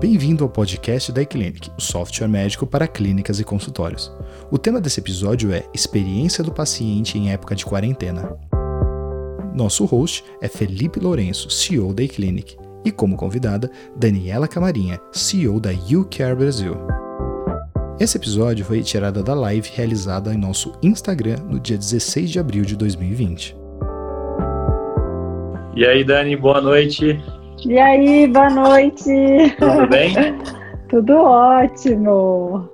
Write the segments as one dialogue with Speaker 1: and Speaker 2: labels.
Speaker 1: Bem-vindo ao podcast da eClinic, o software médico para clínicas e consultórios. O tema desse episódio é Experiência do paciente em época de quarentena. Nosso host é Felipe Lourenço, CEO da eClinic, e como convidada, Daniela Camarinha, CEO da YouCare Brasil. Esse episódio foi retirado da live realizada em nosso Instagram no dia 16 de abril de 2020.
Speaker 2: E aí, Dani, boa noite.
Speaker 3: E aí, boa noite.
Speaker 2: Tudo bem?
Speaker 3: Tudo ótimo.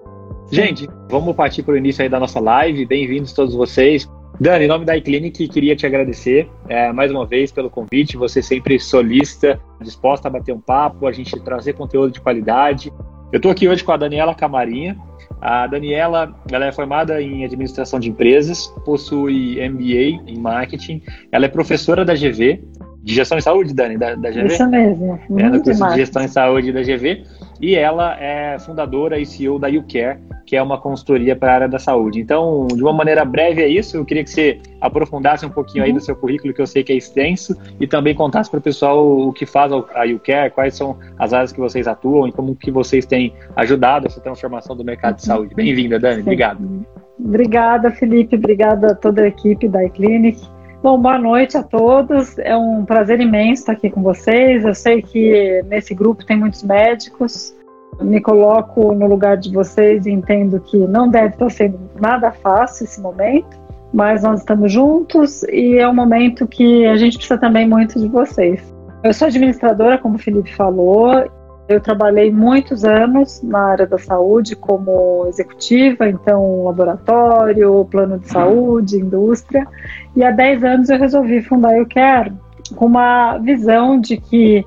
Speaker 2: Gente, vamos partir para o início aí da nossa live. Bem-vindos todos vocês. Dani, em nome da iClinic, queria te agradecer é, mais uma vez pelo convite. Você sempre solista, disposta a bater um papo, a gente trazer conteúdo de qualidade. Eu estou aqui hoje com a Daniela Camarinha. A Daniela ela é formada em administração de empresas, possui MBA em marketing, ela é professora da GV, de gestão em saúde, Dani, da, da GV?
Speaker 3: Isso mesmo.
Speaker 2: É, no curso de gestão em saúde da GV. E ela é fundadora e CEO da YouCare, que é uma consultoria para a área da saúde. Então, de uma maneira breve é isso. Eu queria que você aprofundasse um pouquinho uhum. aí do seu currículo, que eu sei que é extenso, e também contasse para o pessoal o que faz a YouCare, quais são as áreas que vocês atuam e como que vocês têm ajudado essa transformação do mercado de saúde. Bem-vinda, Dani. Sim. Obrigado.
Speaker 3: Obrigada, Felipe. Obrigada a toda a equipe da iClinic. Bom, boa noite a todos. É um prazer imenso estar aqui com vocês. Eu sei que nesse grupo tem muitos médicos. Me coloco no lugar de vocês e entendo que não deve estar sendo nada fácil esse momento, mas nós estamos juntos e é um momento que a gente precisa também muito de vocês. Eu sou administradora, como o Felipe falou, eu trabalhei muitos anos na área da saúde como executiva, então laboratório, plano de saúde, indústria, e há 10 anos eu resolvi fundar Eu Quero, com uma visão de que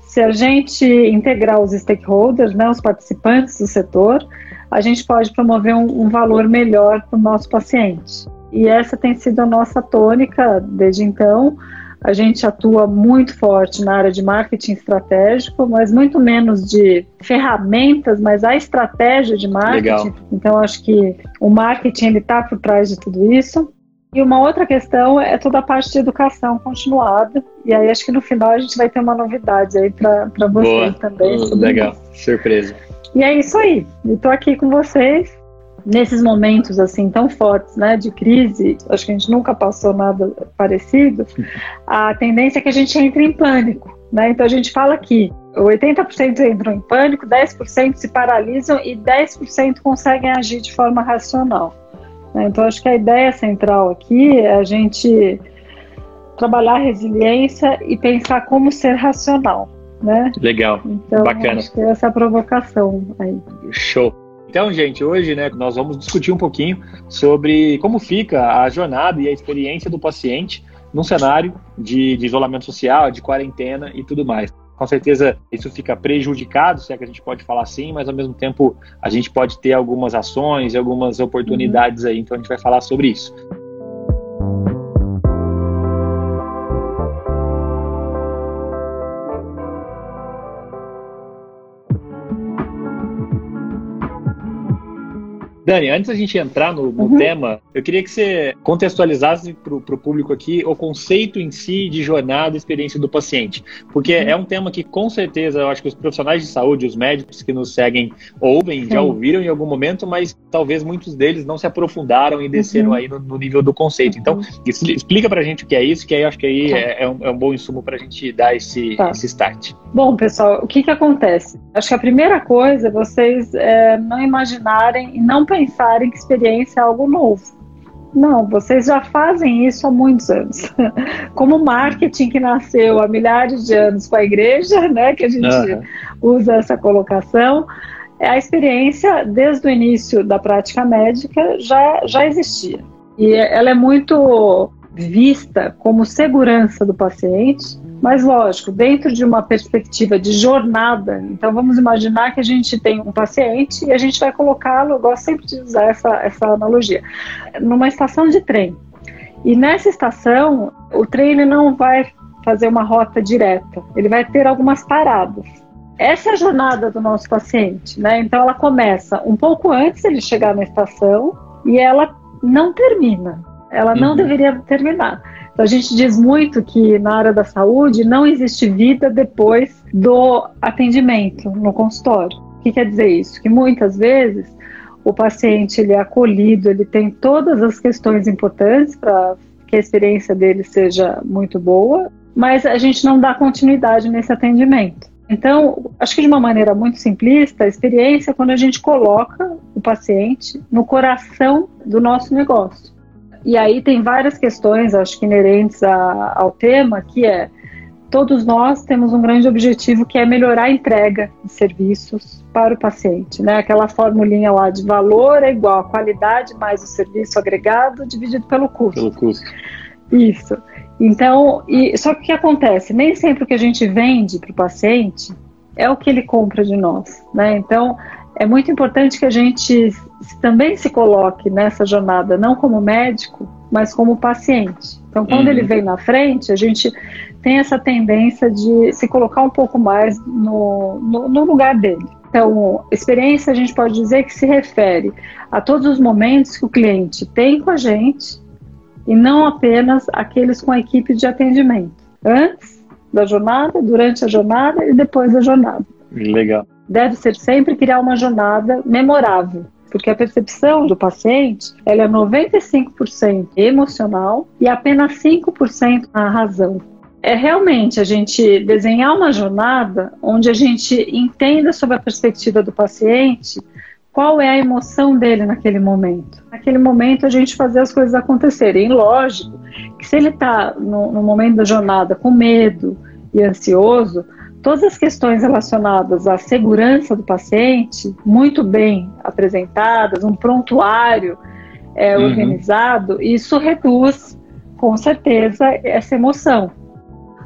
Speaker 3: se a gente integrar os stakeholders, né, os participantes do setor, a gente pode promover um, um valor melhor para o nosso paciente. E essa tem sido a nossa tônica desde então. A gente atua muito forte na área de marketing estratégico, mas muito menos de ferramentas, mas a estratégia de marketing. Legal. Então, acho que o marketing está por trás de tudo isso. E uma outra questão é toda a parte de educação continuada. E aí acho que no final a gente vai ter uma novidade aí para vocês Boa. também.
Speaker 2: Legal, surpresa.
Speaker 3: E é isso aí. Estou aqui com vocês nesses momentos assim tão fortes, né, de crise, acho que a gente nunca passou nada parecido, a tendência é que a gente entre em pânico, né? Então a gente fala que 80% entram em pânico, 10% se paralisam e 10% conseguem agir de forma racional. Né? Então acho que a ideia central aqui é a gente trabalhar a resiliência e pensar como ser racional, né?
Speaker 2: Legal,
Speaker 3: então,
Speaker 2: bacana.
Speaker 3: Acho que é essa provocação aí.
Speaker 2: Show. Então, gente, hoje né, nós vamos discutir um pouquinho sobre como fica a jornada e a experiência do paciente num cenário de, de isolamento social, de quarentena e tudo mais. Com certeza isso fica prejudicado, se é que a gente pode falar assim, mas ao mesmo tempo a gente pode ter algumas ações e algumas oportunidades aí, então a gente vai falar sobre isso. Dani, antes da gente entrar no, no uhum. tema, eu queria que você contextualizasse para o público aqui o conceito em si de jornada e experiência do paciente. Porque uhum. é um tema que, com certeza, eu acho que os profissionais de saúde, os médicos que nos seguem, ouvem, Sim. já ouviram em algum momento, mas talvez muitos deles não se aprofundaram e desceram uhum. aí no, no, nível do conceito. Então, uhum. explica para a gente o que é isso, que aí eu acho que aí tá. é, é, um, é, um, bom insumo para a gente dar esse, tá. esse start.
Speaker 3: Bom, pessoal, o que, que acontece? Acho que a primeira coisa é vocês é, não imaginarem e não pensarem que experiência é algo novo. Não, vocês já fazem isso há muitos anos. Como marketing que nasceu há milhares de anos com a igreja, né, que a gente uhum. usa essa colocação, a experiência desde o início da prática médica já, já existia. E ela é muito vista como segurança do paciente, mas lógico, dentro de uma perspectiva de jornada, então vamos imaginar que a gente tem um paciente e a gente vai colocá-lo, eu gosto sempre de usar essa, essa analogia, numa estação de trem. E nessa estação, o trem ele não vai fazer uma rota direta, ele vai ter algumas paradas. Essa é a jornada do nosso paciente, né? Então ela começa um pouco antes de ele chegar na estação e ela não termina. Ela não uhum. deveria terminar. Então, a gente diz muito que na área da saúde não existe vida depois do atendimento no consultório. O que quer dizer isso? Que muitas vezes o paciente ele é acolhido, ele tem todas as questões importantes para que a experiência dele seja muito boa, mas a gente não dá continuidade nesse atendimento. Então, acho que de uma maneira muito simplista, a experiência é quando a gente coloca o paciente no coração do nosso negócio. E aí tem várias questões, acho que inerentes a, ao tema, que é todos nós temos um grande objetivo que é melhorar a entrega de serviços para o paciente, né? Aquela formulinha lá de valor é igual a qualidade mais o serviço agregado dividido pelo custo.
Speaker 2: Pelo custo.
Speaker 3: Isso. Então, e, só que o que acontece? Nem sempre o que a gente vende para o paciente é o que ele compra de nós, né? Então, é muito importante que a gente também se coloque nessa jornada, não como médico, mas como paciente. Então, quando uhum. ele vem na frente, a gente tem essa tendência de se colocar um pouco mais no, no, no lugar dele. Então, experiência a gente pode dizer que se refere a todos os momentos que o cliente tem com a gente e não apenas aqueles com a equipe de atendimento. Antes da jornada, durante a jornada e depois da jornada.
Speaker 2: Legal.
Speaker 3: Deve ser sempre criar uma jornada memorável porque a percepção do paciente ela é 95% emocional e apenas 5% na razão. É realmente a gente desenhar uma jornada onde a gente entenda sobre a perspectiva do paciente qual é a emoção dele naquele momento. Naquele momento a gente fazer as coisas acontecerem. Lógico que se ele está no, no momento da jornada com medo e ansioso, todas as questões relacionadas à segurança do paciente, muito bem apresentadas, um prontuário é, uhum. organizado, isso reduz, com certeza, essa emoção.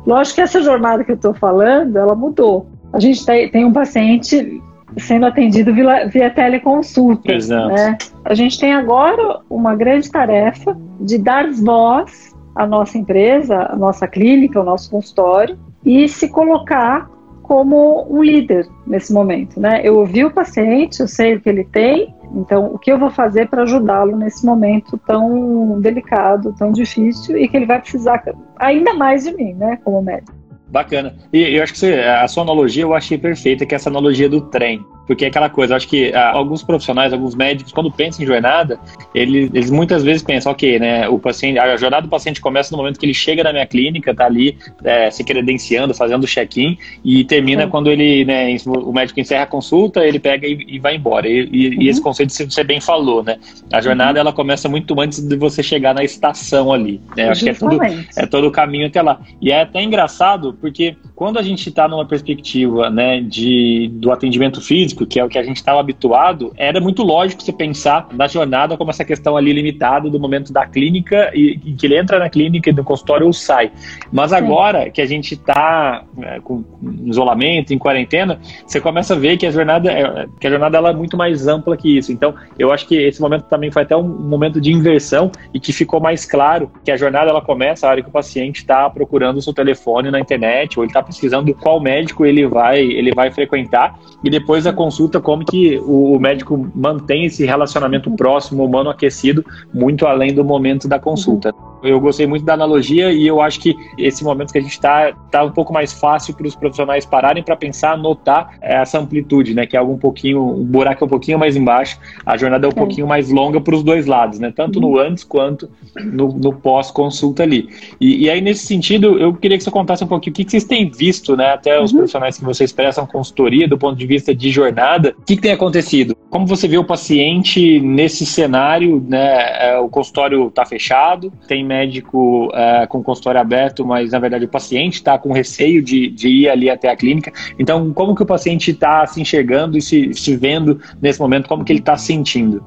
Speaker 3: Lógico que essa jornada que eu estou falando, ela mudou. A gente tem, um paciente sendo atendido via, via teleconsulta. Exato. Né? A gente tem agora uma grande tarefa de dar voz à nossa empresa, à nossa clínica, ao nosso consultório, e se colocar como um líder nesse momento, né? Eu ouvi o paciente, eu sei o que ele tem, então o que eu vou fazer para ajudá-lo nesse momento tão delicado, tão difícil e que ele vai precisar ainda mais de mim, né, como médico.
Speaker 2: Bacana. E eu acho que você, a sua analogia eu achei perfeita, que é essa analogia do trem. Porque é aquela coisa, acho que ah, alguns profissionais, alguns médicos, quando pensam em jornada, eles, eles, muitas vezes pensam, ok, né, o paciente, a jornada do paciente começa no momento que ele chega na minha clínica, tá ali é, se credenciando, fazendo o check-in, e termina Sim. quando ele, né, o médico encerra a consulta, ele pega e, e vai embora. E, e, uhum. e, esse conceito você bem falou, né? A jornada uhum. ela começa muito antes de você chegar na estação ali. Né? Acho que é todo, é todo o caminho até lá. E é até engraçado, porque quando a gente está numa perspectiva né, de, do atendimento físico, que é o que a gente estava habituado, era muito lógico você pensar na jornada como essa questão ali limitada do momento da clínica e, e que ele entra na clínica e no consultório ou sai. Mas agora que a gente está é, com isolamento, em quarentena, você começa a ver que a jornada, é, que a jornada ela é muito mais ampla que isso. Então, eu acho que esse momento também foi até um momento de inversão e que ficou mais claro que a jornada ela começa a hora que o paciente está procurando o seu telefone na internet ou ele está pesquisando qual médico ele vai, ele vai frequentar e depois a consulta como que o, médico mantém esse relacionamento próximo, humano aquecido, muito além do momento da consulta. Uhum. Eu gostei muito da analogia e eu acho que esse momento que a gente está tá um pouco mais fácil para os profissionais pararem para pensar, notar essa amplitude, né? Que é algo um pouquinho, o um buraco é um pouquinho mais embaixo, a jornada é um é. pouquinho mais longa para os dois lados, né? Tanto no uhum. antes quanto no, no pós-consulta ali. E, e, aí, nesse sentido, eu queria que você contasse um pouquinho o que, que vocês têm visto, né? Até os uhum. profissionais que vocês prestam consultoria do ponto de vista de jornada, o que, que tem acontecido? Como você vê o paciente nesse cenário, né? É, o consultório está fechado, tem médico é, com consultório aberto, mas na verdade o paciente está com receio de, de ir ali até a clínica. Então, como que o paciente está se enxergando e se, se vendo nesse momento? Como que ele está sentindo?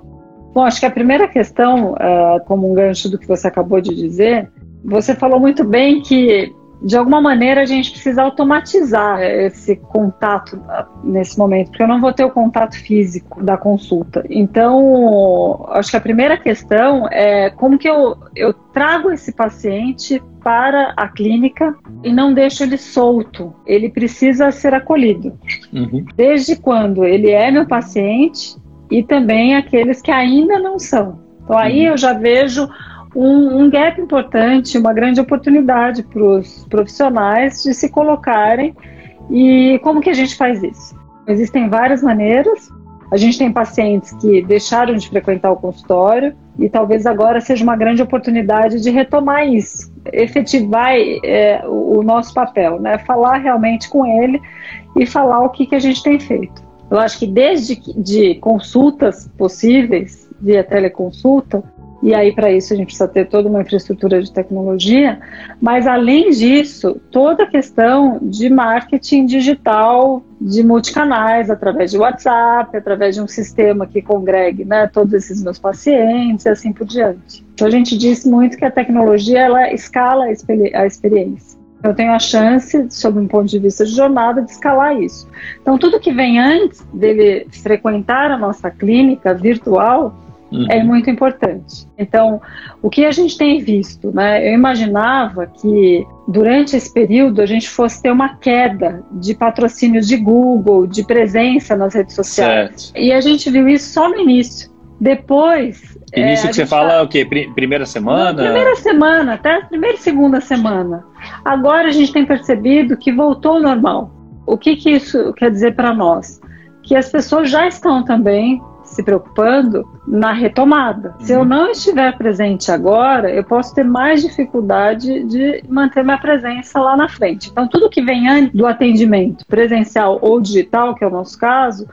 Speaker 3: Bom, acho que a primeira questão, uh, como um gancho do que você acabou de dizer, você falou muito bem que de alguma maneira a gente precisa automatizar esse contato ah, nesse momento, porque eu não vou ter o contato físico da consulta. Então, acho que a primeira questão é como que eu, eu trago esse paciente para a clínica e não deixo ele solto. Ele precisa ser acolhido. Uhum. Desde quando ele é meu paciente e também aqueles que ainda não são. Então aí uhum. eu já vejo um, um gap importante, uma grande oportunidade para os profissionais de se colocarem. E como que a gente faz isso? Existem várias maneiras. A gente tem pacientes que deixaram de frequentar o consultório e talvez agora seja uma grande oportunidade de retomar isso, efetivar é, o nosso papel, né? Falar realmente com ele e falar o que, que a gente tem feito. Eu acho que desde de consultas possíveis via teleconsulta, e aí para isso a gente precisa ter toda uma infraestrutura de tecnologia, mas além disso, toda a questão de marketing digital de multicanais, através de WhatsApp, através de um sistema que congregue né, todos esses meus pacientes e assim por diante. Então a gente diz muito que a tecnologia ela escala a, experi a experiência. Eu tenho a chance, sob um ponto de vista de jornada, de escalar isso. Então, tudo que vem antes dele frequentar a nossa clínica virtual, Uhum. é muito importante. Então, o que a gente tem visto, né? Eu imaginava que durante esse período a gente fosse ter uma queda de patrocínios de Google, de presença nas redes sociais. Certo. E a gente viu isso só no início. Depois.
Speaker 2: Início é, que você fala tá... o quê? Primeira semana?
Speaker 3: primeira semana, até a primeira e segunda semana. Agora a gente tem percebido que voltou ao normal. O que, que isso quer dizer para nós? Que as pessoas já estão também se preocupando na retomada. Uhum. Se eu uhum. não estiver presente agora, eu posso ter mais dificuldade de manter minha presença lá na frente. Então, tudo que vem antes do atendimento presencial ou digital, que é o nosso caso,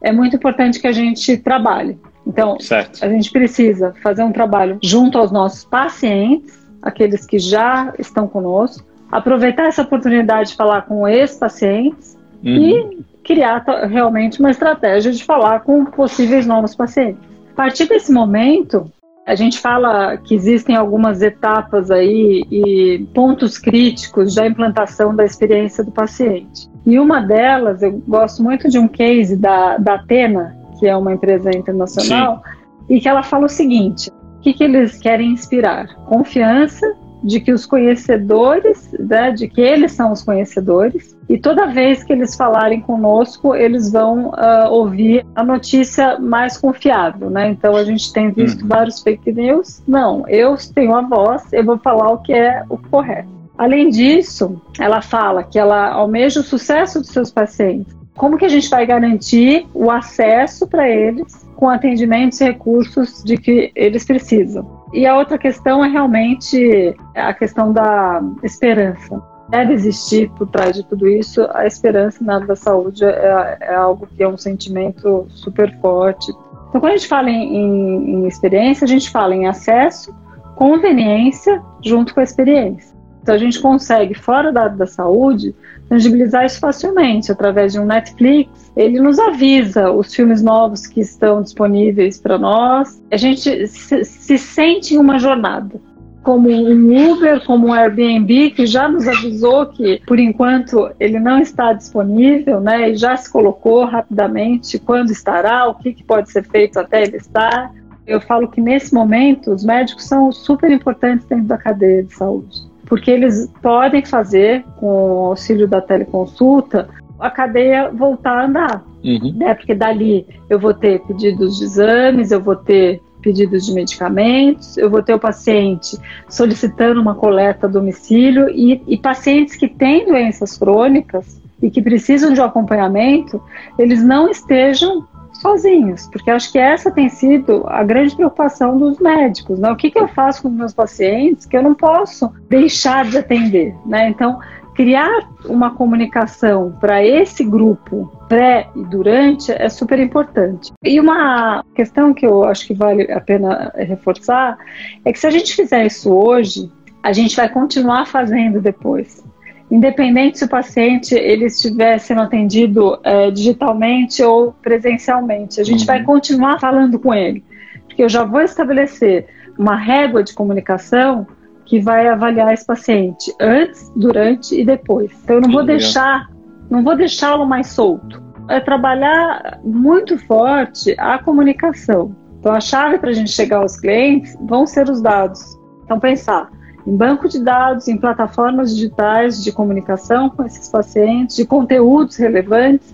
Speaker 3: é muito importante que a gente trabalhe. Então, certo. a gente precisa fazer um trabalho junto aos nossos pacientes, aqueles que já estão conosco, aproveitar essa oportunidade de falar com ex-pacientes uhum. e criar realmente uma estratégia de falar com possíveis novos pacientes. A partir desse momento, a gente fala que existem algumas etapas aí e pontos críticos da implantação da experiência do paciente. E uma delas, eu gosto muito de um case da, da Atena, que é uma empresa internacional, Sim. e que ela fala o seguinte: o que, que eles querem inspirar? Confiança de que os conhecedores, né, de que eles são os conhecedores, e toda vez que eles falarem conosco, eles vão uh, ouvir a notícia mais confiável, né? Então a gente tem visto uhum. vários fake news. Não, eu tenho a voz, eu vou falar o que é o correto. Além disso, ela fala que ela almeja o sucesso dos seus pacientes. Como que a gente vai garantir o acesso para eles com atendimentos e recursos de que eles precisam? E a outra questão é realmente a questão da esperança. Deve existir por trás de tudo isso a esperança na área da saúde, é, é algo que é um sentimento super forte. Então, quando a gente fala em, em, em experiência, a gente fala em acesso, conveniência junto com a experiência. Então, a gente consegue, fora da área da saúde, tangibilizar isso facilmente através de um Netflix. Ele nos avisa os filmes novos que estão disponíveis para nós. A gente se, se sente em uma jornada como um Uber, como um Airbnb, que já nos avisou que, por enquanto, ele não está disponível, né? E já se colocou rapidamente quando estará, o que, que pode ser feito até ele estar. Eu falo que, nesse momento, os médicos são super importantes dentro da cadeia de saúde porque eles podem fazer, com o auxílio da teleconsulta, a cadeia voltar a andar. Uhum. Né? Porque dali eu vou ter pedidos de exames, eu vou ter pedidos de medicamentos, eu vou ter o paciente solicitando uma coleta a domicílio e, e pacientes que têm doenças crônicas e que precisam de um acompanhamento, eles não estejam sozinhos, porque acho que essa tem sido a grande preocupação dos médicos, né? O que, que eu faço com os meus pacientes que eu não posso deixar de atender, né? Então, criar uma comunicação para esse grupo pré e durante é super importante. E uma questão que eu acho que vale a pena reforçar é que se a gente fizer isso hoje, a gente vai continuar fazendo depois independente se o paciente ele estiver sendo atendido é, digitalmente ou presencialmente. A gente uhum. vai continuar falando com ele, porque eu já vou estabelecer uma régua de comunicação que vai avaliar esse paciente antes, durante e depois. Então eu não vou deixar, não vou deixá-lo mais solto. É trabalhar muito forte a comunicação. Então a chave para a gente chegar aos clientes vão ser os dados. Então pensar em banco de dados, em plataformas digitais de comunicação com esses pacientes, de conteúdos relevantes,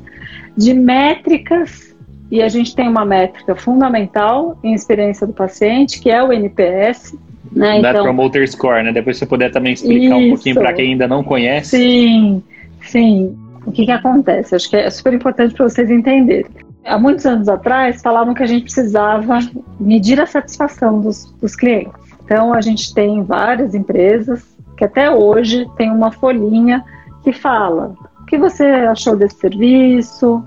Speaker 3: de métricas, e a gente tem uma métrica fundamental em experiência do paciente, que é o NPS.
Speaker 2: Né? Net então, Promoter Score, né? Depois você puder também explicar isso. um pouquinho para quem ainda não conhece.
Speaker 3: Sim, sim. O que, que acontece? Acho que é super importante para vocês entenderem. Há muitos anos atrás, falavam que a gente precisava medir a satisfação dos, dos clientes. Então, a gente tem várias empresas que até hoje tem uma folhinha que fala o que você achou desse serviço.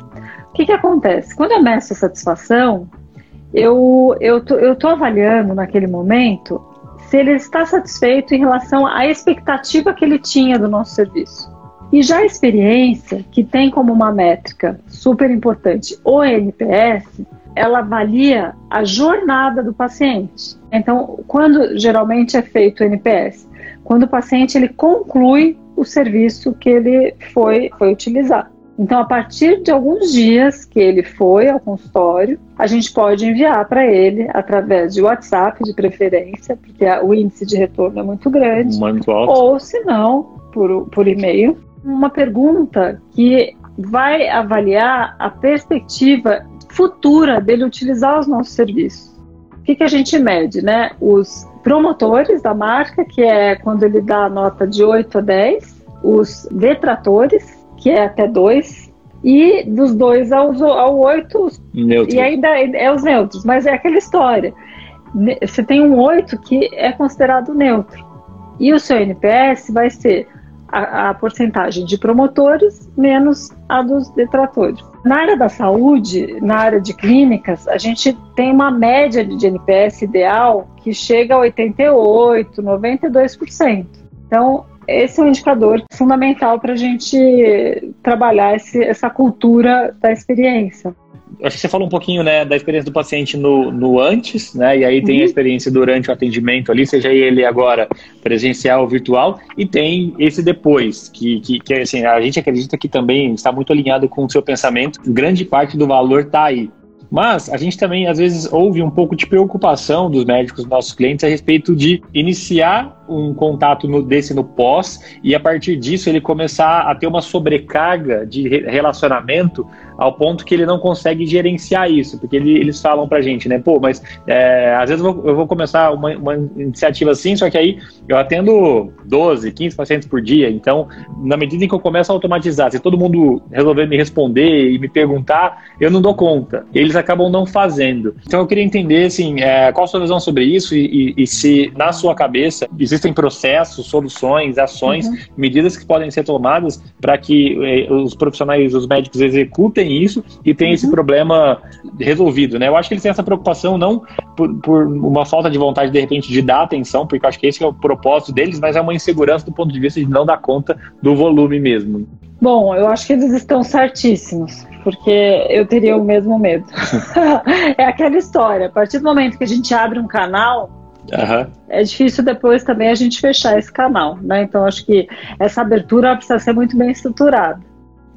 Speaker 3: O que, que acontece? Quando eu meço a satisfação, eu estou eu tô avaliando naquele momento se ele está satisfeito em relação à expectativa que ele tinha do nosso serviço. E já a experiência, que tem como uma métrica super importante o NPS, ela avalia a jornada do paciente. Então, quando geralmente é feito o NPS? Quando o paciente ele conclui o serviço que ele foi, foi utilizar. Então, a partir de alguns dias que ele foi ao consultório, a gente pode enviar para ele através de WhatsApp, de preferência, porque o índice de retorno é muito grande.
Speaker 2: Muito alto.
Speaker 3: Ou, se não, por, por e-mail. Uma pergunta que vai avaliar a perspectiva futura dele utilizar os nossos serviços. O que, que a gente mede, né? Os promotores da marca, que é quando ele dá a nota de 8 a 10, os detratores, que é até 2, e dos 2 aos, ao 8,
Speaker 2: Neutro.
Speaker 3: e ainda é os neutros, mas é aquela história. Você tem um 8 que é considerado neutro. E o seu NPS vai ser a, a porcentagem de promotores menos a dos detratores. Na área da saúde, na área de clínicas, a gente tem uma média de NPS ideal que chega a 88, 92%. Então, esse é um indicador fundamental para a gente trabalhar esse, essa cultura da experiência
Speaker 2: acho que você falou um pouquinho né, da experiência do paciente no, no antes, né? E aí tem uhum. a experiência durante o atendimento ali, seja ele agora presencial ou virtual, e tem esse depois, que, que, que assim, a gente acredita que também está muito alinhado com o seu pensamento, grande parte do valor está aí. Mas a gente também, às vezes, ouve um pouco de preocupação dos médicos, nossos clientes, a respeito de iniciar um contato no, desse no pós e, a partir disso, ele começar a ter uma sobrecarga de relacionamento ao ponto que ele não consegue gerenciar isso, porque ele, eles falam pra gente, né? Pô, mas é, às vezes eu vou, eu vou começar uma, uma, iniciativa assim, só que aí eu atendo 12, 15 pacientes por dia, então, na medida em que eu começo a automatizar, se todo mundo resolver me responder e me perguntar, eu não dou conta. Eles acabam não fazendo. Então eu queria entender, assim, é, qual a sua visão sobre isso e, e, e, se na sua cabeça existem processos, soluções, ações, uhum. medidas que podem ser tomadas para que eh, os profissionais, os médicos executem isso e tem uhum. esse problema resolvido, né? Eu acho que eles têm essa preocupação não por, por, uma falta de vontade, de repente, de dar atenção, porque eu acho que esse é o propósito deles, mas é uma insegurança do ponto de vista de não dar conta do volume mesmo.
Speaker 3: Bom, eu acho que eles estão certíssimos, porque eu teria o mesmo medo. é aquela história, a partir do momento que a gente abre um canal, Uhum. É difícil depois também a gente fechar esse canal, né? Então acho que essa abertura precisa ser muito bem estruturada.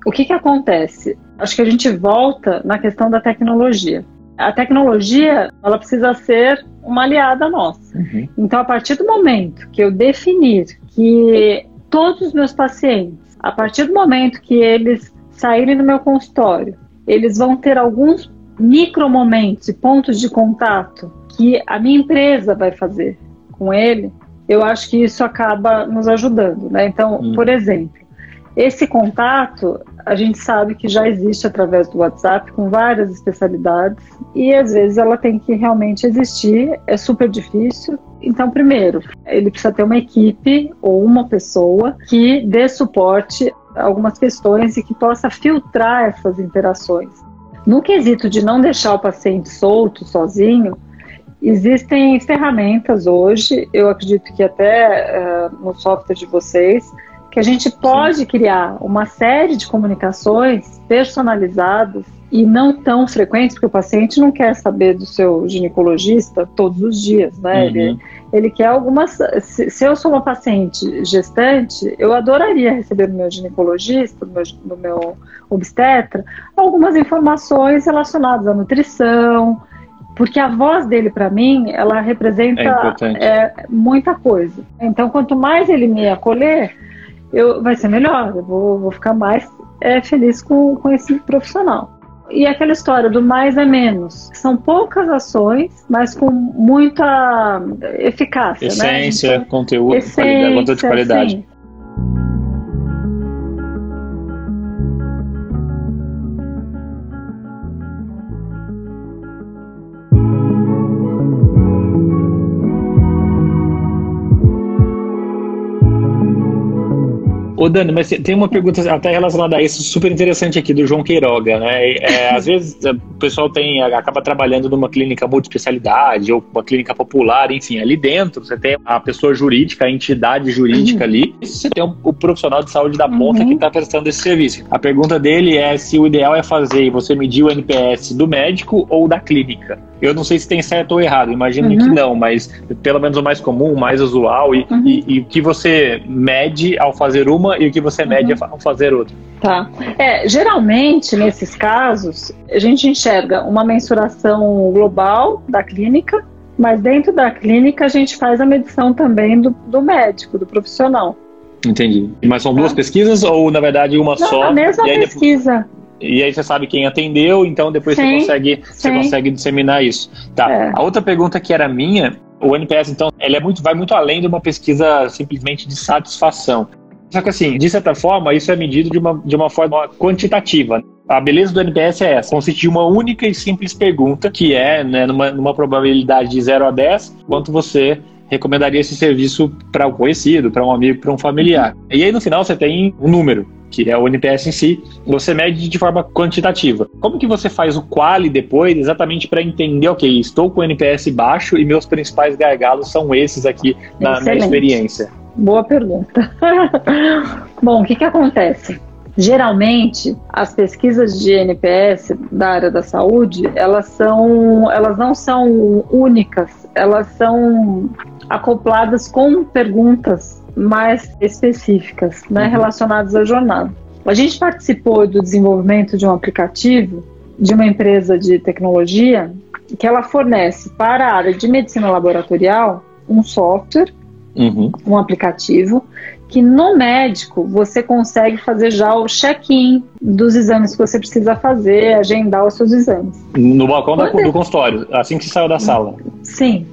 Speaker 3: O que que acontece? Acho que a gente volta na questão da tecnologia. A tecnologia, ela precisa ser uma aliada nossa. Uhum. Então, a partir do momento que eu definir que todos os meus pacientes, a partir do momento que eles saírem do meu consultório, eles vão ter alguns micromomentos e pontos de contato que a minha empresa vai fazer com ele, eu acho que isso acaba nos ajudando. Né? Então, hum. por exemplo, esse contato a gente sabe que já existe através do WhatsApp com várias especialidades e às vezes ela tem que realmente existir, é super difícil. Então, primeiro, ele precisa ter uma equipe ou uma pessoa que dê suporte a algumas questões e que possa filtrar essas interações. No quesito de não deixar o paciente solto, sozinho, existem ferramentas hoje, eu acredito que até uh, no software de vocês, que a gente pode Sim. criar uma série de comunicações personalizadas e não tão frequentes, porque o paciente não quer saber do seu ginecologista todos os dias, né? Uhum. Ele, ele quer algumas. Se, se, eu sou uma paciente gestante, eu adoraria receber do meu ginecologista, do meu, do meu obstetra, algumas informações relacionadas à nutrição, porque a voz dele para mim ela representa é é, muita coisa. Então, quanto mais ele me acolher, eu, vai ser melhor. Eu vou, vou ficar mais é, feliz com, com esse profissional. E aquela história do mais é menos. São poucas ações, mas com muita eficácia.
Speaker 2: Essência,
Speaker 3: né? então,
Speaker 2: conteúdo, essência, qualidade, conteúdo de qualidade. Sim. Ô Dani, mas tem uma pergunta até relacionada a isso super interessante aqui do João Queiroga, né? É, às vezes o pessoal tem acaba trabalhando numa clínica multiespecialidade ou uma clínica popular, enfim, ali dentro você tem a pessoa jurídica, a entidade jurídica uhum. ali, e você tem o profissional de saúde da ponta uhum. que está prestando esse serviço. A pergunta dele é se o ideal é fazer você medir o NPS do médico ou da clínica. Eu não sei se tem certo ou errado, imagino uhum. que não, mas pelo menos o mais comum, o mais usual, e, uhum. e, e, o que você mede ao fazer uma e o que você mede uhum. ao fazer outra.
Speaker 3: Tá. É, geralmente, nesses casos, a gente enxerga uma mensuração global da clínica, mas dentro da clínica a gente faz a medição também do, do médico, do profissional.
Speaker 2: Entendi. Mas são duas tá. pesquisas ou, na verdade, uma
Speaker 3: não,
Speaker 2: só?
Speaker 3: A mesma pesquisa. Depois...
Speaker 2: E aí você sabe quem atendeu, então depois sim, você consegue você consegue disseminar isso. Tá. É. A outra pergunta que era minha, o NPS então, ele é muito vai muito além de uma pesquisa simplesmente de satisfação. Só que assim, de certa forma, isso é medido de uma, de uma forma quantitativa. A beleza do NPS é essa, consiste em uma única e simples pergunta, que é, né, numa, numa probabilidade de 0 a 10, quanto você recomendaria esse serviço para um conhecido, para um amigo, para um familiar. E aí no final você tem um número, que é o NPS em si, você mede de forma quantitativa. Como que você faz o quali depois, exatamente para entender, ok, estou com o NPS baixo e meus principais gargalos são esses aqui na, na experiência?
Speaker 3: Boa pergunta. Bom, o que, que acontece? Geralmente, as pesquisas de NPS da área da saúde, elas são, elas não são únicas, elas são acopladas com perguntas mais específicas, né, uhum. relacionadas à jornada. A gente participou do desenvolvimento de um aplicativo de uma empresa de tecnologia que ela fornece para a área de medicina laboratorial um software, uhum. um aplicativo que no médico você consegue fazer já o check-in dos exames que você precisa fazer, agendar os seus exames.
Speaker 2: No balcão da, do consultório, assim que saiu da sala.
Speaker 3: Sim.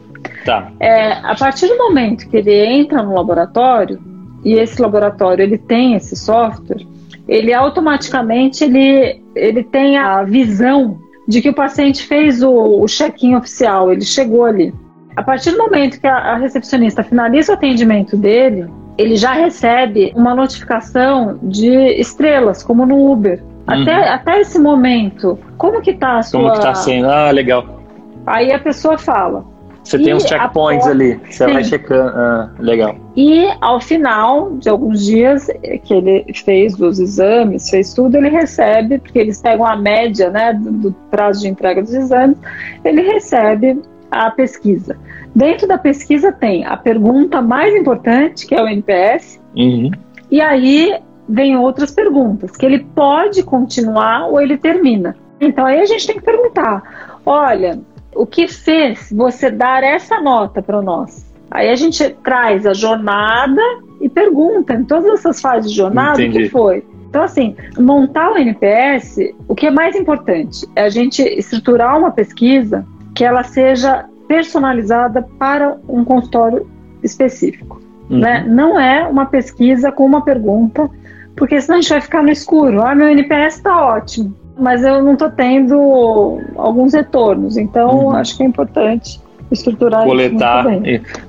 Speaker 3: Tá. É, a partir do momento que ele entra no laboratório e esse laboratório ele tem esse software, ele automaticamente ele, ele tem a visão de que o paciente fez o, o check-in oficial, ele chegou ali. A partir do momento que a, a recepcionista finaliza o atendimento dele, ele já recebe uma notificação de estrelas, como no Uber. Uhum. Até, até esse momento, como que tá a sua...
Speaker 2: Como que tá sendo? Ah, legal.
Speaker 3: Aí a pessoa fala...
Speaker 2: Você tem uns checkpoints ali, você Sim. vai checando. Ah, legal.
Speaker 3: E ao final de alguns dias que ele fez os exames, fez tudo, ele recebe, porque eles pegam a média né, do, do prazo de entrega dos exames, ele recebe a pesquisa. Dentro da pesquisa tem a pergunta mais importante, que é o NPS, uhum. e aí vem outras perguntas, que ele pode continuar ou ele termina. Então aí a gente tem que perguntar: olha, o que fez você dar essa nota para nós? Aí a gente traz a jornada e pergunta em todas essas fases de jornada Entendi. o que foi. Então, assim, montar o NPS, o que é mais importante é a gente estruturar uma pesquisa que ela seja personalizada para um consultório específico. Uhum. Né? Não é uma pesquisa com uma pergunta, porque senão a gente vai ficar no escuro. Ah, meu NPS está ótimo, mas eu não estou tendo alguns retornos. Então, uhum. acho que é importante estruturar
Speaker 2: coletar.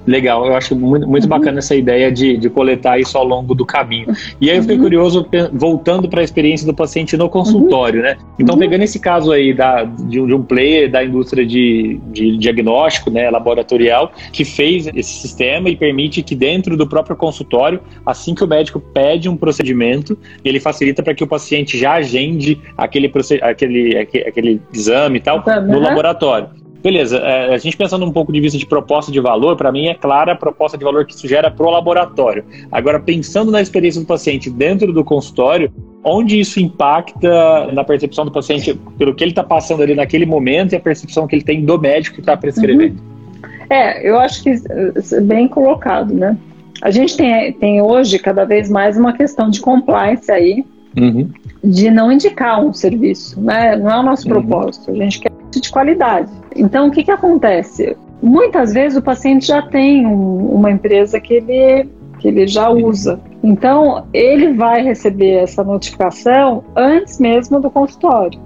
Speaker 2: Legal, eu acho muito, muito uhum. bacana essa ideia de, de coletar isso ao longo do caminho. E aí eu fiquei uhum. curioso, voltando para a experiência do paciente no consultório, uhum. né? Então, uhum. pegando esse caso aí da, de, um, de um player da indústria de, de diagnóstico né, laboratorial, que fez esse sistema e permite que dentro do próprio consultório, assim que o médico pede um procedimento, ele facilita para que o paciente já agende aquele, aquele, aquele, aquele exame e tal no laboratório. Beleza, é, a gente pensando um pouco de vista de proposta de valor, para mim é clara a proposta de valor que isso gera para o laboratório. Agora, pensando na experiência do paciente dentro do consultório, onde isso impacta na percepção do paciente pelo que ele está passando ali naquele momento e a percepção que ele tem do médico que está prescrevendo? Uhum.
Speaker 3: É, eu acho que bem colocado, né? A gente tem, tem hoje cada vez mais uma questão de compliance aí, uhum. de não indicar um serviço, né? Não é o nosso uhum. propósito. A gente quer de qualidade. Então, o que, que acontece? Muitas vezes o paciente já tem um, uma empresa que ele, que ele já usa. Então, ele vai receber essa notificação antes mesmo do consultório.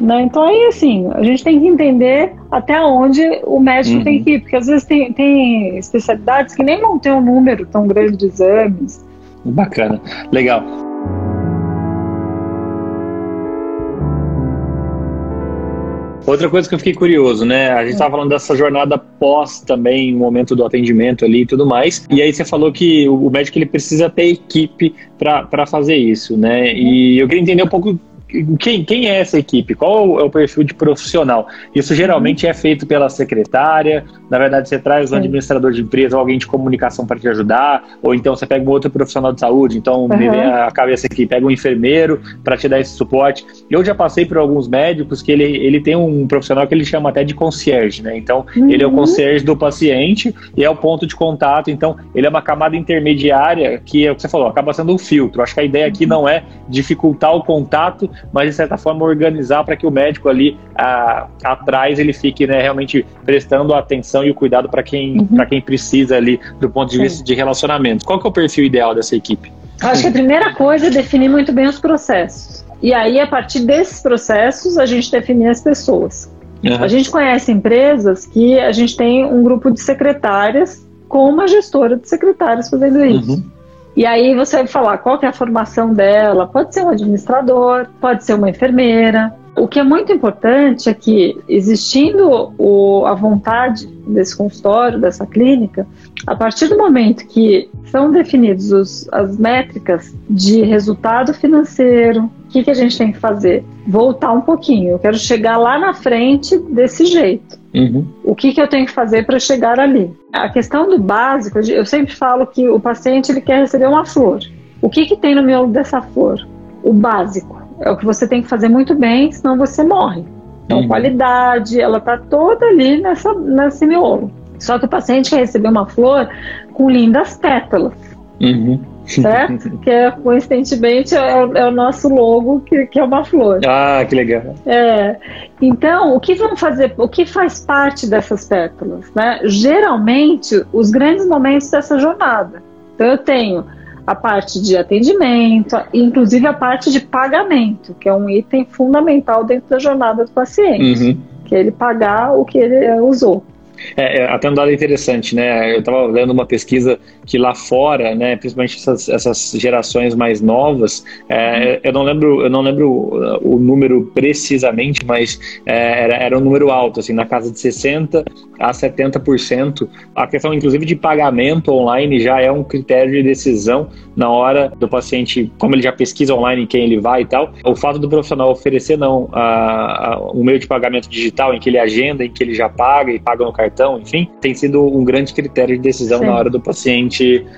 Speaker 3: Né? Então, aí, assim, a gente tem que entender até onde o médico uhum. tem que ir, porque às vezes tem, tem especialidades que nem vão ter um número tão grande de exames.
Speaker 2: Bacana, legal. Outra coisa que eu fiquei curioso, né? A gente estava falando dessa jornada pós também, momento do atendimento ali e tudo mais. E aí você falou que o médico ele precisa ter equipe para fazer isso, né? E eu queria entender um pouco quem, quem é essa equipe? Qual é o perfil de profissional? Isso geralmente é feito pela secretária. Na verdade, você traz um administrador de empresa ou alguém de comunicação para te ajudar, ou então você pega um outro profissional de saúde. Então, uhum. me vem a cabeça aqui, pega um enfermeiro para te dar esse suporte. Eu já passei por alguns médicos que ele, ele tem um profissional que ele chama até de concierge, né? Então, uhum. ele é o concierge do paciente e é o ponto de contato. Então, ele é uma camada intermediária que é o que você falou, acaba sendo um filtro. Acho que a ideia aqui não é dificultar o contato, mas de certa forma organizar para que o médico ali a, atrás ele fique né, realmente prestando a atenção e o cuidado para quem, uhum. quem precisa ali do ponto de Sim. vista de relacionamento. Qual que é o perfil ideal dessa equipe?
Speaker 3: Acho que a primeira coisa é definir muito bem os processos. E aí, a partir desses processos, a gente definir as pessoas. Uhum. A gente conhece empresas que a gente tem um grupo de secretárias com uma gestora de secretárias fazendo isso. Uhum. E aí você vai falar qual é a formação dela. Pode ser um administrador, pode ser uma enfermeira. O que é muito importante é que, existindo o, a vontade desse consultório, dessa clínica, a partir do momento que são definidas as métricas de resultado financeiro, o que, que a gente tem que fazer? Voltar um pouquinho. Eu quero chegar lá na frente desse jeito. Uhum. O que, que eu tenho que fazer para chegar ali? A questão do básico, eu sempre falo que o paciente ele quer receber uma flor. O que, que tem no miolo dessa flor? O básico. É o que você tem que fazer muito bem, senão você morre. Então, uhum. qualidade, ela está toda ali nessa, nesse miolo. Só que o paciente quer receber uma flor com lindas pétalas. Uhum certo? que é, coincidentemente é, é, o nosso logo, que, que é uma flor.
Speaker 2: Ah, que legal.
Speaker 3: É. Então, o que vão fazer, o que faz parte dessas pétalas? Né? Geralmente, os grandes momentos dessa jornada. Então, eu tenho a parte de atendimento, inclusive a parte de pagamento, que é um item fundamental dentro da jornada do paciente. Uhum. Que é ele pagar o que ele usou.
Speaker 2: É, é, até um dado interessante, né? Eu estava lendo uma pesquisa que lá fora, né, principalmente essas, essas gerações mais novas, é, eu não lembro, eu não lembro o número precisamente, mas é, era, era um número alto, assim, na casa de 60 a 70%. A questão, inclusive, de pagamento online já é um critério de decisão na hora do paciente, como ele já pesquisa online quem ele vai e tal. O fato do profissional oferecer não a, a, um meio de pagamento digital em que ele agenda, em que ele já paga e paga no cartão, enfim, tem sido um grande critério de decisão Sim. na hora do paciente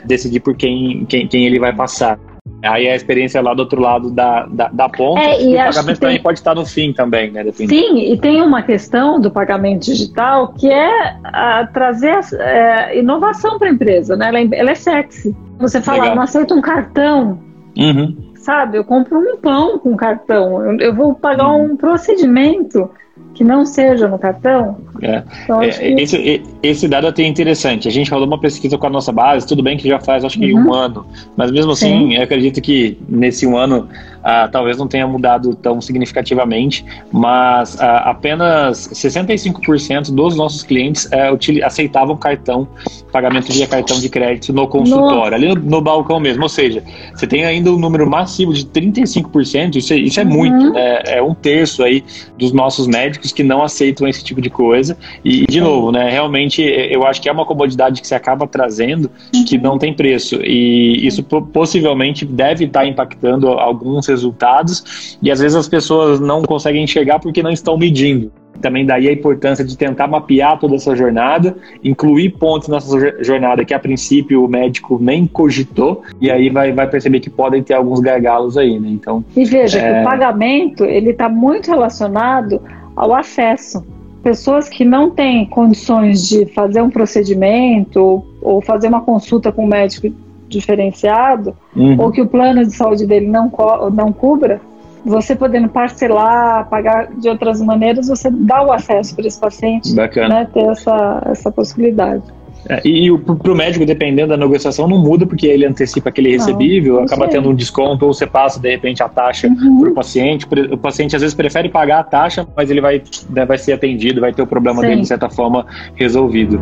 Speaker 2: decidir por quem, quem, quem ele vai passar. Aí a experiência lá do outro lado da, da, da ponta é, e, e o pagamento tem... também pode estar no fim também, né?
Speaker 3: Dependendo. Sim, e tem uma questão do pagamento digital que é a, trazer é, inovação para a empresa, né? Ela, é, ela é sexy. Você fala, não aceita um cartão. Uhum. Sabe, eu compro um pão com cartão, eu, eu vou pagar uhum. um procedimento que não seja no cartão.
Speaker 2: É. Então, é, que... esse, esse dado até interessante. A gente falou uma pesquisa com a nossa base, tudo bem que já faz acho que uhum. um ano, mas mesmo assim, Sim. eu acredito que nesse um ano ah, talvez não tenha mudado tão significativamente, mas ah, apenas 65% dos nossos clientes ah, aceitavam cartão, pagamento via cartão de crédito no consultório, ali no, no, balcão mesmo. Ou seja, você tem ainda um número massivo de 35%, isso é, isso é uhum. muito, né? é um terço aí dos nossos médicos que não aceitam esse tipo de coisa. E, de novo, né, realmente eu acho que é uma comodidade que você acaba trazendo que não tem preço. E isso possivelmente deve estar impactando alguns resultados e às vezes as pessoas não conseguem enxergar porque não estão medindo. Também daí a importância de tentar mapear toda essa jornada, incluir pontos nessa jornada que a princípio o médico nem cogitou, e aí vai, vai perceber que podem ter alguns gargalos aí, né? Então,
Speaker 3: e veja é... que o pagamento ele está muito relacionado ao acesso. Pessoas que não têm condições de fazer um procedimento ou fazer uma consulta com um médico diferenciado, uhum. ou que o plano de saúde dele não, co não cubra, você podendo parcelar, pagar de outras maneiras, você dá o acesso para esse paciente, né, ter essa, essa possibilidade.
Speaker 2: É, e, para o médico, dependendo da negociação, não muda porque ele antecipa aquele recebível,
Speaker 3: não
Speaker 2: acaba tendo um desconto, ou você passa de repente a taxa
Speaker 3: Uhum.
Speaker 2: para o paciente. O paciente às vezes prefere pagar a taxa, mas ele vai, né, vai ser atendido, vai ter o problema
Speaker 3: Sim.
Speaker 2: dele de certa forma resolvido.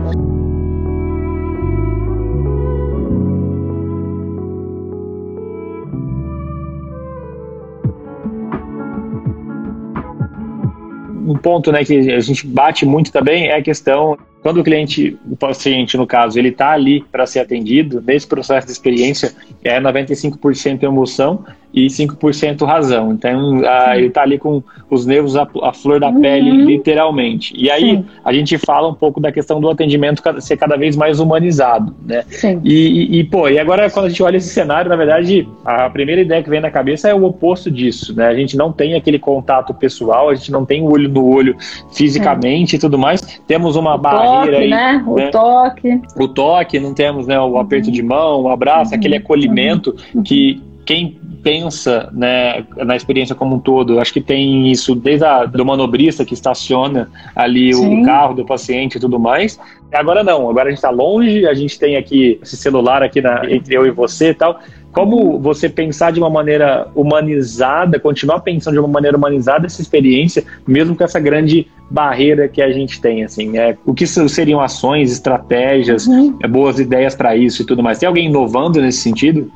Speaker 2: Um ponto né, que a gente bate muito também é a questão quando o cliente, o paciente no caso, ele está ali para ser atendido, nesse processo de experiência é 95% emoção e 5% razão. Então, a, ele está ali com os nervos à, à flor da
Speaker 3: Uhum.
Speaker 2: pele, literalmente. E aí
Speaker 3: Sim.
Speaker 2: a gente fala um pouco da questão do atendimento ser cada vez mais humanizado, né?
Speaker 3: Sim.
Speaker 2: E, e- pô, e agora quando a gente olha esse cenário, na verdade, a primeira ideia que vem na cabeça é o oposto disso, né? A gente não tem aquele contato pessoal, a gente não tem o olho no olho fisicamente e tudo mais. Temos uma
Speaker 3: O
Speaker 2: barreira
Speaker 3: toque,
Speaker 2: aí,
Speaker 3: né? O
Speaker 2: né?
Speaker 3: toque.
Speaker 2: o toque, não temos né, o aperto de mão, o abraço,
Speaker 3: Uhum.
Speaker 2: aquele acolhimento que quem pensa né, na experiência como um todo, acho que tem isso desde a, do manobrista que estaciona ali
Speaker 3: Sim.
Speaker 2: o carro do paciente e tudo mais. Agora não, agora a gente está longe, a gente tem aqui esse celular aqui na- entre eu e você e tal. Como você pensar de uma maneira humanizada, continuar pensando de uma maneira humanizada essa experiência, mesmo com essa grande barreira que a gente tem, assim, é, o que seriam ações, estratégias,
Speaker 3: Uhum.
Speaker 2: é, boas ideias para isso e tudo mais. Tem alguém inovando nesse sentido?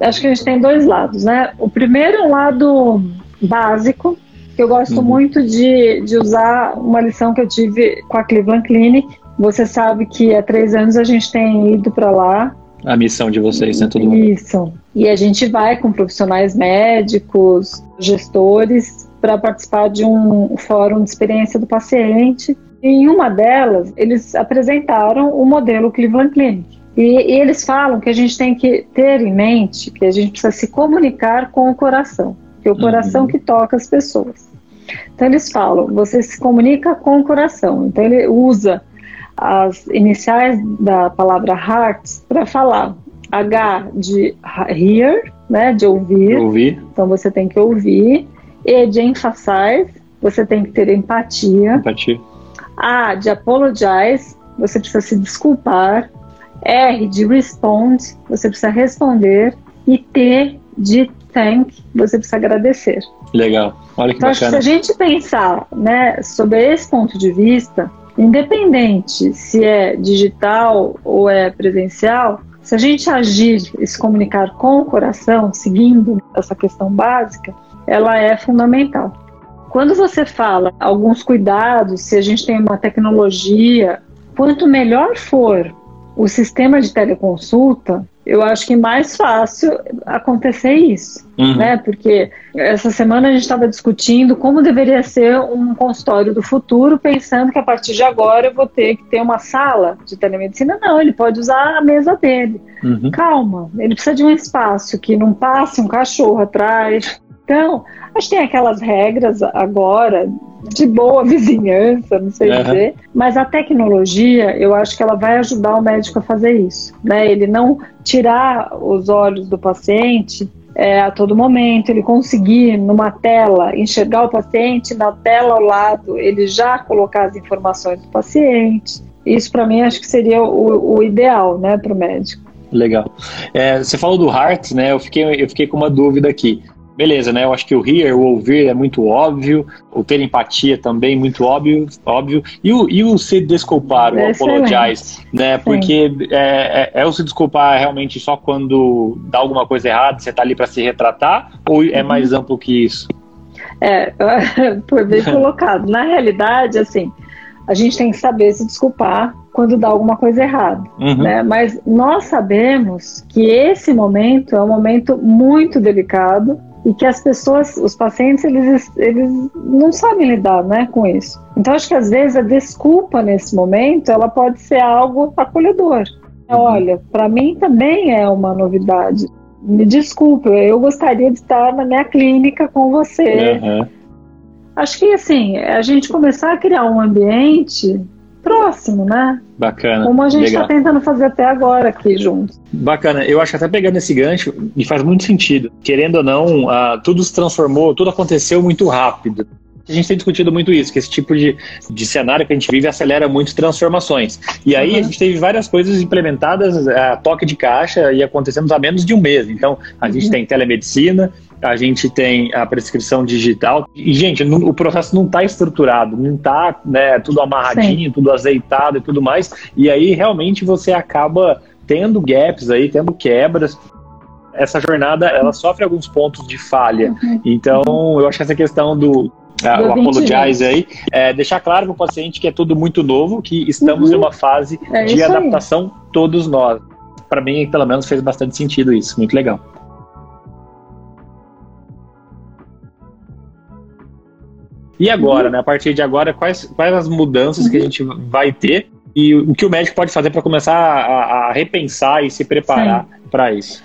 Speaker 3: Acho que a gente tem dois lados, né? O primeiro é um lado básico, que eu gosto
Speaker 2: Uhum.
Speaker 3: muito de, de usar uma lição que eu tive com a Cleveland Clinic. Você sabe que há três anos a gente tem ido para lá.
Speaker 2: A missão de vocês, né? Todo mundo.
Speaker 3: Isso. E a gente vai com profissionais médicos, gestores, para participar de um fórum de experiência do paciente. E em uma delas, eles apresentaram o modelo Cleveland Clinic. E, e eles falam que a gente tem que ter em mente que a gente precisa se comunicar com o coração, que é o coração
Speaker 2: Uhum.
Speaker 3: que toca as pessoas. Então eles falam, você se comunica com o coração. Então ele usa as iniciais da palavra heart para falar H de hear, né, de ouvir.
Speaker 2: Eu ouvi,
Speaker 3: Então você tem que ouvir. E de emphasize, você tem que ter empatia.
Speaker 2: empatia.
Speaker 3: A de apologize, você precisa se desculpar. R de respond, você precisa responder. E T de thank, você precisa agradecer.
Speaker 2: Legal. Olha que
Speaker 3: Então, que se
Speaker 2: bacana.
Speaker 3: a gente pensar né, sobre esse ponto de vista, independente se é digital ou é presencial, se a gente agir e se comunicar com o coração, seguindo essa questão básica, ela é fundamental. Quando você fala alguns cuidados, se a gente tem uma tecnologia, quanto melhor for o sistema de teleconsulta, eu acho que mais fácil acontecer isso
Speaker 2: Uhum.
Speaker 3: né? Porque essa semana a gente estava discutindo como deveria ser um consultório do futuro, pensando que a partir de agora eu vou ter que ter uma sala de telemedicina. Não, ele pode usar a mesa dele.
Speaker 2: Uhum.
Speaker 3: Calma, ele precisa de um espaço que não passe um cachorro atrás. Então, acho que tem aquelas regras agora de boa vizinhança, não sei
Speaker 2: Aham.
Speaker 3: dizer, mas a tecnologia, eu acho que ela vai ajudar o médico a fazer isso, né? Ele não tirar os olhos do paciente é, a todo momento, ele conseguir numa tela enxergar o paciente, na tela ao lado ele já colocar as informações do paciente. Isso para mim acho que seria o, o ideal, né, para o médico.
Speaker 2: Legal. É, você falou do heart, né? Eu fiquei, eu fiquei com uma dúvida aqui. Beleza, né? Eu acho que o hear, o ouvir é muito óbvio, o ter empatia também muito óbvio, óbvio. E o, e o se desculpar, o apologize, né? Porque é, é, é o se desculpar realmente só quando dá alguma coisa errada, você tá ali para se retratar, ou é
Speaker 3: Uhum.
Speaker 2: mais amplo que isso?
Speaker 3: É, foi bem colocado. Na realidade, assim, a gente tem que saber se desculpar quando dá alguma coisa errada,
Speaker 2: Uhum.
Speaker 3: né? Mas nós sabemos que esse momento é um momento muito delicado e que as pessoas, os pacientes, eles, eles não sabem lidar, né, com isso. Então, acho que às vezes a desculpa nesse momento, ela pode ser algo acolhedor.
Speaker 2: Uhum.
Speaker 3: Olha, para mim também é uma novidade. Me desculpe, eu gostaria de estar na minha clínica com você.
Speaker 2: Uhum.
Speaker 3: Acho que assim, a gente começar a criar um ambiente próximo, né?
Speaker 2: Bacana.
Speaker 3: Como a gente está tentando fazer até agora aqui juntos.
Speaker 2: Bacana. Eu acho que até pegando esse gancho, e faz muito sentido. Querendo ou não, uh, tudo se transformou, tudo aconteceu muito rápido. A gente tem discutido muito isso, que esse tipo de, de cenário que a gente vive acelera muito transformações. E aí uhum. a gente teve várias coisas implementadas a toque de caixa e acontecendo há menos de um mês. Então, a gente uhum. tem telemedicina, a gente tem a prescrição digital. E, gente, o processo não está estruturado, não está né, tudo amarradinho, Sim. tudo azeitado e tudo mais. E aí, realmente, você acaba tendo gaps aí, tendo quebras. Essa jornada, ela sofre alguns pontos de falha. Uhum. Então, eu acho que essa questão do ah, o apologize aí, é, deixar claro para o paciente que é tudo muito novo, que estamos uhum. em uma fase é de adaptação aí. todos nós. Para mim, pelo menos, fez bastante sentido isso. Muito legal. E agora, né? A partir de agora, quais, quais as mudanças que a gente vai ter e o que o médico pode fazer para começar a, a, repensar e se preparar para isso?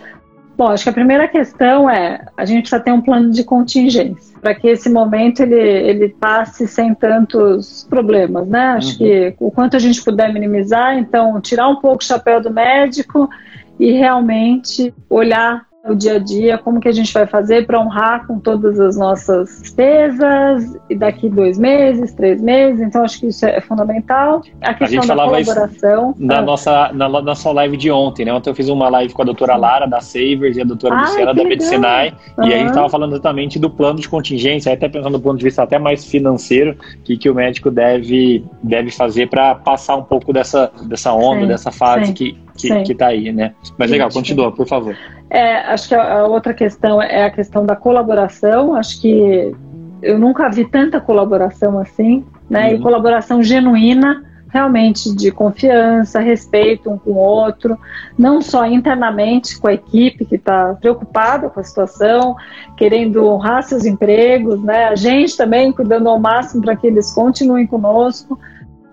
Speaker 3: Bom, acho que a primeira questão é a gente precisa ter um plano de contingência para que esse momento ele, ele passe sem tantos problemas, né? Acho uhum. que o quanto a gente puder minimizar, então tirar um pouco o chapéu do médico e realmente olhar o dia a dia, como que a gente vai fazer para honrar com todas as nossas despesas e daqui dois meses, três meses. Então acho que isso é fundamental.
Speaker 2: A questão a gente da colaboração. na ah. nossa na nossa live de ontem, né? Ontem eu fiz uma live com a doutora Lara da Savers e a doutora Ai, Luciana da Medicinai uhum. e a gente estava falando exatamente do plano de contingência, até pensando do ponto de vista até mais financeiro, que que o médico deve deve fazer para passar um pouco dessa dessa onda, sim, dessa fase sim, que que, que tá aí, né? Mas legal, continua, por favor.
Speaker 3: É, acho que a, outra questão é a questão da colaboração. Acho que eu nunca vi tanta colaboração assim, né? Uhum. E colaboração genuína, realmente de confiança, respeito um com o outro, não só internamente com a equipe que está preocupada com a situação, querendo honrar seus empregos, né? A gente também cuidando ao máximo para que eles continuem conosco.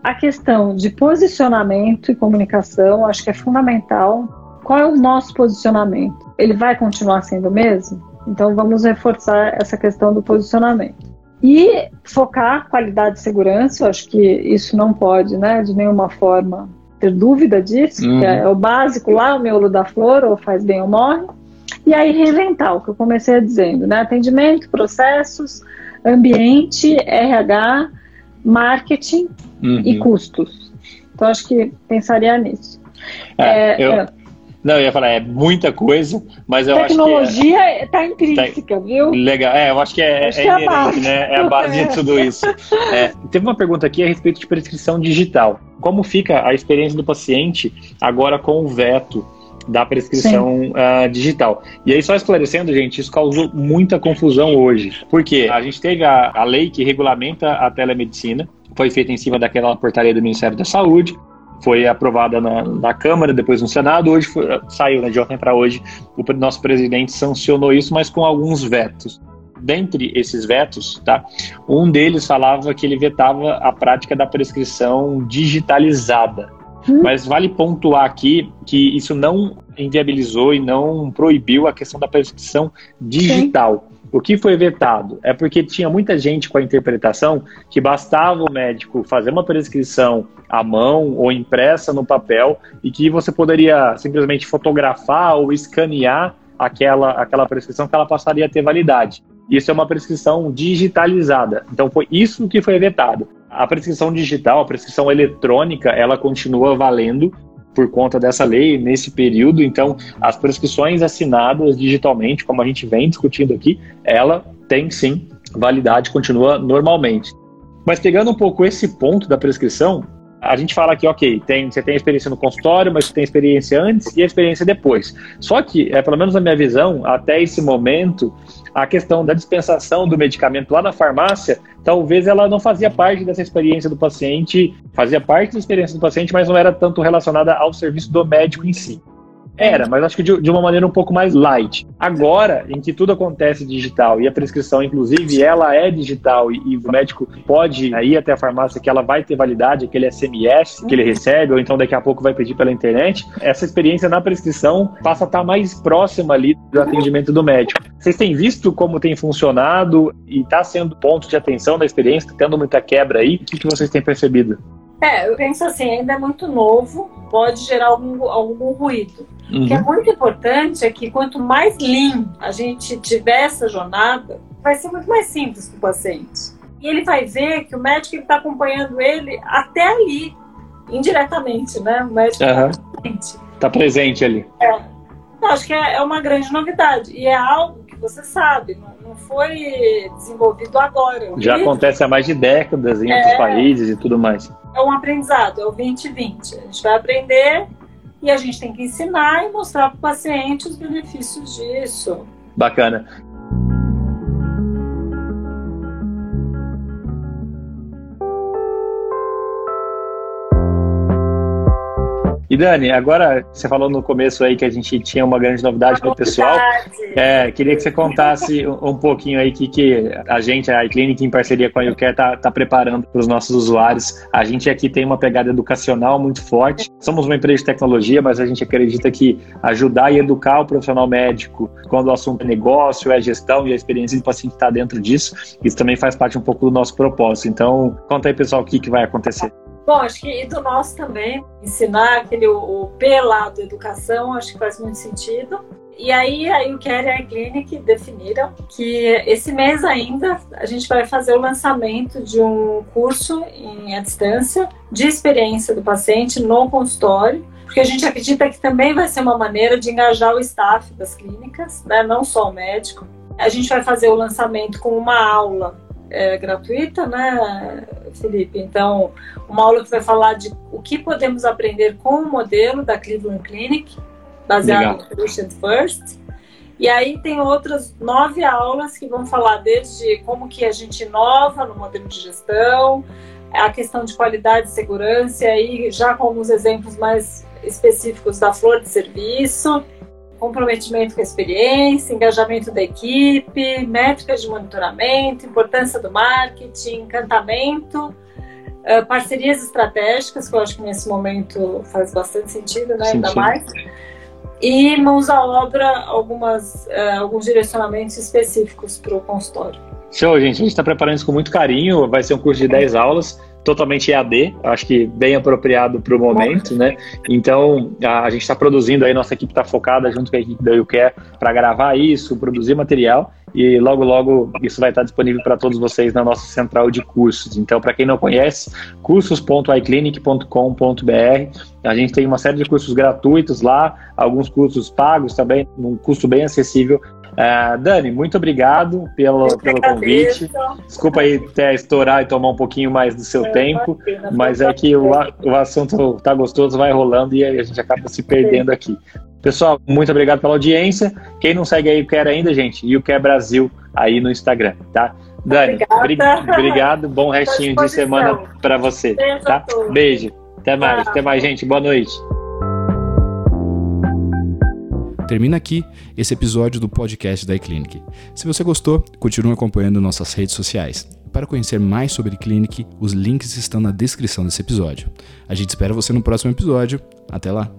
Speaker 3: A questão de posicionamento e comunicação, acho que é fundamental qual é o nosso posicionamento? Ele vai continuar sendo o mesmo? Então vamos reforçar essa questão do posicionamento. E focar qualidade e segurança, eu acho que isso não pode, né, de nenhuma forma ter dúvida disso, uhum. que é o básico lá, o miolo da flor, ou faz bem ou morre. E aí reinventar o que eu comecei dizendo, né? Atendimento, processos, ambiente, RH, marketing uhum. e custos. Então acho que pensaria nisso.
Speaker 2: É, é, eu, é, não, eu ia falar, é muita coisa, mas eu
Speaker 3: Tecnologia acho que. Tecnologia é, tá intrínseca, tá, viu?
Speaker 2: Legal, é, eu acho que é, acho é, é inerente, né? É a base de tudo isso. É, teve uma pergunta aqui a respeito de prescrição digital. Como fica a experiência do paciente agora com o veto? Da prescrição uh, digital. E aí, só esclarecendo, gente, isso causou muita confusão hoje. Porque a gente teve a, a lei que regulamenta a telemedicina, foi feita em cima daquela portaria do Ministério da Saúde foi aprovada na, na, Câmara, depois no Senado, hoje foi, saiu, né, de ontem para hoje, o nosso presidente sancionou isso, mas com alguns vetos. Dentre esses vetos, tá, um deles falava que ele vetava a prática da prescrição digitalizada. Hum. Mas vale pontuar aqui que isso não inviabilizou e não proibiu a questão da prescrição digital. Sim. O que foi vetado é porque tinha muita gente com a interpretação que bastava o médico fazer uma prescrição à mão ou impressa no papel e que você poderia simplesmente fotografar ou escanear aquela, aquela prescrição que ela passaria a ter validade. Isso é uma prescrição digitalizada. Então foi isso que foi vetado. A prescrição digital, a prescrição eletrônica, ela continua valendo por conta dessa lei nesse período. Então, as prescrições assinadas digitalmente, como a gente vem discutindo aqui, ela tem sim validade, continua normalmente. Mas pegando um pouco esse ponto da prescrição, a gente fala que, ok, tem, você tem experiência no consultório, mas você tem experiência antes e a experiência depois. Só que, é, pelo menos na minha visão, até esse momento, a questão da dispensação do medicamento lá na farmácia, talvez ela não fazia parte dessa experiência do paciente, fazia parte da experiência do paciente, mas não era tanto relacionada ao serviço do médico em si. Era, mas acho que de, de, uma maneira um pouco mais light. Agora, em que tudo acontece digital e a prescrição, inclusive, ela é digital e, e o médico pode ir até a farmácia que ela vai ter validade, aquele SMS que ele recebe, ou então daqui a pouco vai pedir pela internet, essa experiência na prescrição passa a estar mais próxima ali do atendimento do médico. Vocês têm visto como tem funcionado e está sendo ponto de atenção da experiência, tendo muita quebra aí? O que, que vocês têm percebido?
Speaker 3: É, eu penso assim, ainda é muito novo, pode gerar algum, algum ruído. Uhum. O que é uhum. muito importante é que quanto mais lean a gente tiver essa jornada, vai ser muito mais simples para o paciente. E ele vai ver que o médico está acompanhando ele até ali, indiretamente, né? O médico
Speaker 2: está presente. Tá presente ali.
Speaker 3: É. Eu acho que é, é uma grande novidade. E é algo que você sabe, não, não foi desenvolvido agora.
Speaker 2: Já acontece há mais de décadas em é, outros países e tudo mais.
Speaker 3: É um aprendizado, é o 2020. A gente vai aprender e a gente tem que ensinar e mostrar para o paciente os benefícios disso.
Speaker 2: Bacana. Dani, agora você falou no começo aí que a gente tinha uma grande novidade para o pessoal. É, queria que você contasse um, pouquinho aí que, que a gente, a iClinic, em parceria com a YouCare, está tá preparando para os nossos usuários. A gente aqui tem uma pegada educacional muito forte. Somos uma empresa de tecnologia, mas a gente acredita que ajudar e educar o profissional médico quando o assunto é negócio, é gestão e a experiência do paciente está dentro disso, isso também faz parte um pouco do nosso propósito. Então, conta aí, pessoal, o que, que vai acontecer.
Speaker 3: Bom, acho que e do nosso também, ensinar aquele o, o P lá da educação, acho que faz muito sentido. E aí a UCare e a Clinic definiram que esse mês ainda a gente vai fazer o lançamento de um curso em à distância de experiência do paciente no consultório, porque a gente acredita que também vai ser uma maneira de engajar o staff das clínicas, né, não só o médico. A gente vai fazer o lançamento com uma aula é, gratuita, né, Felipe? Então, uma aula que vai falar de o que podemos aprender com o modelo da Cleveland Clinic, baseado no Patient First. E aí tem outras nove aulas que vão falar desde como que a gente inova no modelo de gestão, a questão de qualidade e segurança, e aí já com alguns exemplos mais específicos da flor de serviço comprometimento com a experiência, engajamento da equipe, métricas de monitoramento, importância do marketing, encantamento, uh, parcerias estratégicas, que eu acho que nesse momento faz bastante sentido, né? ainda mais. E mãos à obra, algumas, uh, alguns direcionamentos específicos para o consultório.
Speaker 2: Show, gente. A gente está preparando isso com muito carinho. Vai ser um curso de 10 aulas totalmente EAD, acho que bem apropriado para o momento, né? Então, a, a gente está produzindo aí, nossa equipe está focada junto com a equipe da YouCare para gravar isso, produzir material e logo, logo isso vai estar disponível para todos vocês na nossa central de cursos. Então, para quem não conhece, cursos.iclinic.com.br, a gente tem uma série de cursos gratuitos lá, alguns cursos pagos também, num custo bem acessível Uh, Dani, muito obrigado pelo, pelo convite. Desculpa aí até estourar e tomar um pouquinho mais do seu é, tempo, imagina, mas é que o, o assunto tá gostoso, vai rolando e a gente acaba se perdendo aqui. Pessoal, muito obrigado pela audiência. Quem não segue aí o Quer ainda, gente, e o Quer Brasil aí no Instagram, tá? Dani, obrigado, obrigado bom restinho de semana para você, tá? Beijo, até mais, até mais, gente, boa noite.
Speaker 1: Termina aqui esse episódio do podcast da iClinic. Se você gostou, continue acompanhando nossas redes sociais. Para conhecer mais sobre Clinic, os links estão na descrição desse episódio. A gente espera você no próximo episódio. Até lá!